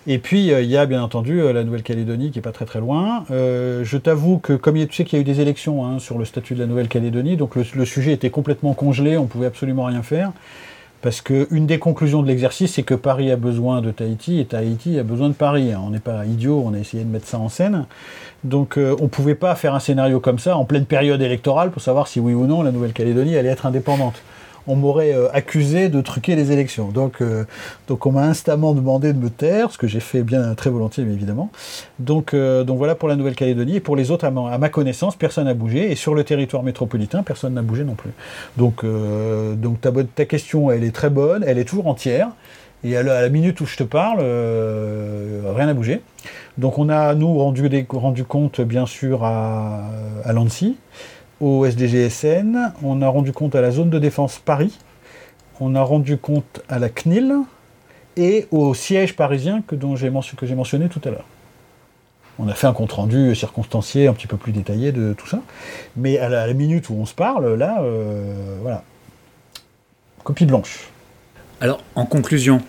Et puis il y a bien entendu la Nouvelle-Calédonie qui est pas très très loin. je t'avoue que comme tu sais qu'il y a eu des élections hein, sur le statut de la Nouvelle-Calédonie, donc le, le, sujet était complètement congelé, on pouvait absolument rien faire. Parce qu'une des conclusions de l'exercice, c'est que Paris a besoin de Tahiti et Tahiti a besoin de Paris. On n'est pas idiot, on a essayé de mettre ça en scène. Donc euh, on ne pouvait pas faire un scénario comme ça en pleine période électorale pour savoir si oui ou non la Nouvelle-Calédonie allait être indépendante. On m'aurait euh, accusé de truquer les élections. Donc, euh, donc on m'a instamment demandé de me taire, ce que j'ai fait bien très volontiers, mais évidemment. Donc, donc voilà pour la Nouvelle-Calédonie. Et pour les autres, à ma, connaissance, personne n'a bougé. Et sur le territoire métropolitain, personne n'a bougé non plus. Donc, ta, question, elle est très bonne, elle est toujours entière. Et à la, minute où je te parle, rien n'a bougé. Donc on a, nous, rendu, rendu compte, bien sûr, à, à l'ANSI, au SDGSN, on a rendu compte à la zone de défense Paris, on a rendu compte à la CNIL et au siège parisien que, dont j'ai mentionné tout à l'heure. On a fait un compte-rendu circonstancié un petit peu plus détaillé de tout ça. Mais à la, minute où on se parle, là, euh, voilà. Copie blanche. Alors, en conclusion,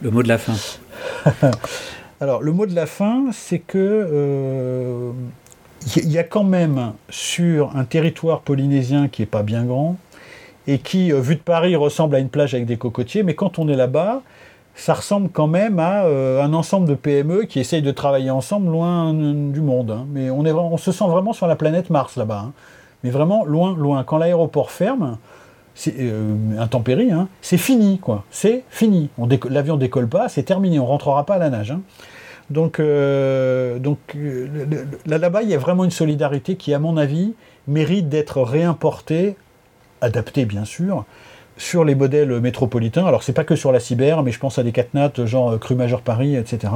le mot de la fin. Alors, le mot de la fin, c'est que euh, il y a quand même sur un territoire polynésien qui n'est pas bien grand et qui, euh, vu de Paris, ressemble à une plage avec des cocotiers, mais quand on est là-bas, ça ressemble quand même à euh, un ensemble de PME qui essayent de travailler ensemble loin du monde. Hein. Mais on, se sent vraiment sur la planète Mars là-bas. Hein. Mais vraiment loin, loin. Quand l'aéroport ferme, c'est euh, intempérie, hein, c'est fini, quoi. C'est fini. L'avion décolle pas, c'est terminé, on rentrera pas à la nage. Donc, euh, euh, là-bas, il y a vraiment une solidarité qui, à mon avis, mérite d'être réimportée, adaptée bien sûr, sur les modèles métropolitains. Alors, c'est pas que sur la cyber, mais je pense à des catnates genre Cru Major Paris, etc.,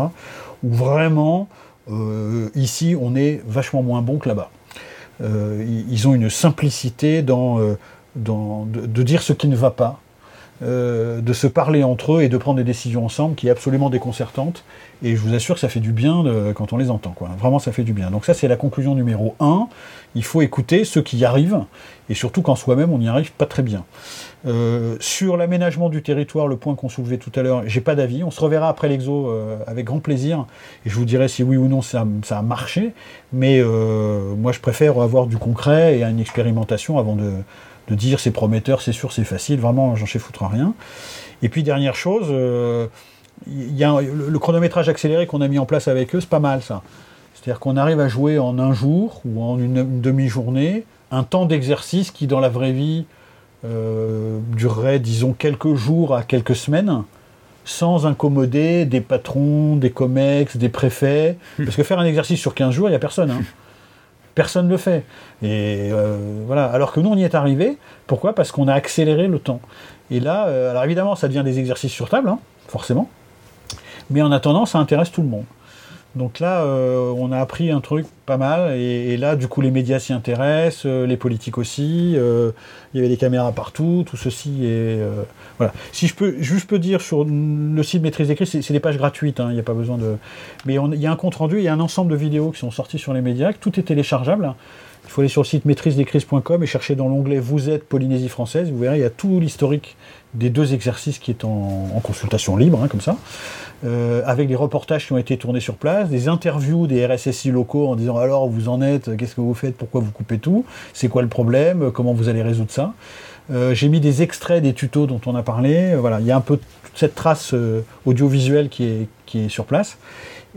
où vraiment, ici, on est vachement moins bon que là-bas. ils ont une simplicité dans de, dire ce qui ne va pas. Euh, de se parler entre eux et de prendre des décisions ensemble qui est absolument déconcertante. Et je vous assure ça fait du bien quand on les entend. Quoi. Vraiment, ça fait du bien. Donc ça, c'est la conclusion numéro 1. Il faut écouter ceux qui y arrivent, et surtout quand soi-même, on n'y arrive pas très bien. Euh, sur l'aménagement du territoire, le point qu'on soulevait tout à l'heure, j'ai pas d'avis. On se reverra après l'exo euh, avec grand plaisir, et je vous dirai si oui ou non ça, a marché. Mais moi, je préfère avoir du concret et une expérimentation avant de, de dire c'est prometteur, c'est sûr, c'est facile, vraiment, j'en sais foutre rien. Et puis, dernière chose, euh, il y a le, chronométrage accéléré qu'on a mis en place avec eux, c'est pas mal ça. C'est-à-dire qu'on arrive à jouer en un jour ou en une, demi-journée un temps d'exercice qui, dans la vraie vie, euh, durerait, disons, quelques jours à quelques semaines, sans incommoder des patrons, des comex, des préfets. Parce que faire un exercice sur 15 jours, il n'y a personne. Hein. Personne ne le fait. Et euh, voilà. Alors que nous, on y est arrivé. Pourquoi? Parce qu'on a accéléré le temps. Et là, euh, alors évidemment, ça devient des exercices sur table, hein, forcément. Mais en attendant, ça intéresse tout le monde. Donc là, euh, on a appris un truc pas mal, et, là, du coup, les médias s'y intéressent, euh, les politiques aussi. Euh, il y avait des caméras partout, tout ceci est voilà. Si je peux, juste peux dire sur le site Maîtrise crises, c'est des pages gratuites, hein, il n'y a pas besoin de. Mais il y a un compte rendu, il y a un ensemble de vidéos qui sont sorties sur les médias, tout est téléchargeable. Il faut aller sur le site maîtrisedescrises.com et chercher dans l'onglet Vous êtes Polynésie française. Vous verrez, il y a tout l'historique des deux exercices qui est en, consultation libre, hein, comme ça. Euh, avec des reportages qui ont été tournés sur place, des interviews des RSSI locaux en disant alors vous en êtes, qu'est-ce que vous faites, pourquoi vous coupez tout, c'est quoi le problème, comment vous allez résoudre ça. Euh, j'ai mis des extraits des tutos dont on a parlé. Euh, voilà, il y a un peu toute cette trace audiovisuelle qui est, sur place.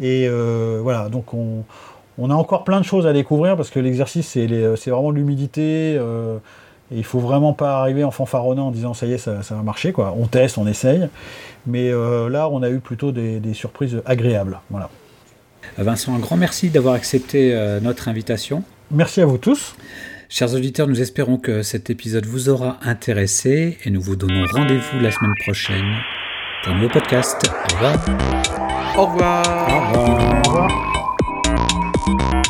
Et voilà, donc on, a encore plein de choses à découvrir parce que l'exercice c'est vraiment l'humidité. Et il faut vraiment pas arriver en fanfaronnant en disant ça y est, ça, va marcher. Quoi. On teste, on essaye. Mais euh, là, on a eu plutôt des, surprises agréables. Voilà. Euh, Vincent, un grand merci d'avoir accepté euh, notre invitation. Merci à vous tous. Chers auditeurs, nous espérons que cet épisode vous aura intéressé et nous vous donnons rendez-vous la semaine prochaine pour un nouveau podcast. Au revoir. Au revoir. Au revoir. Au revoir.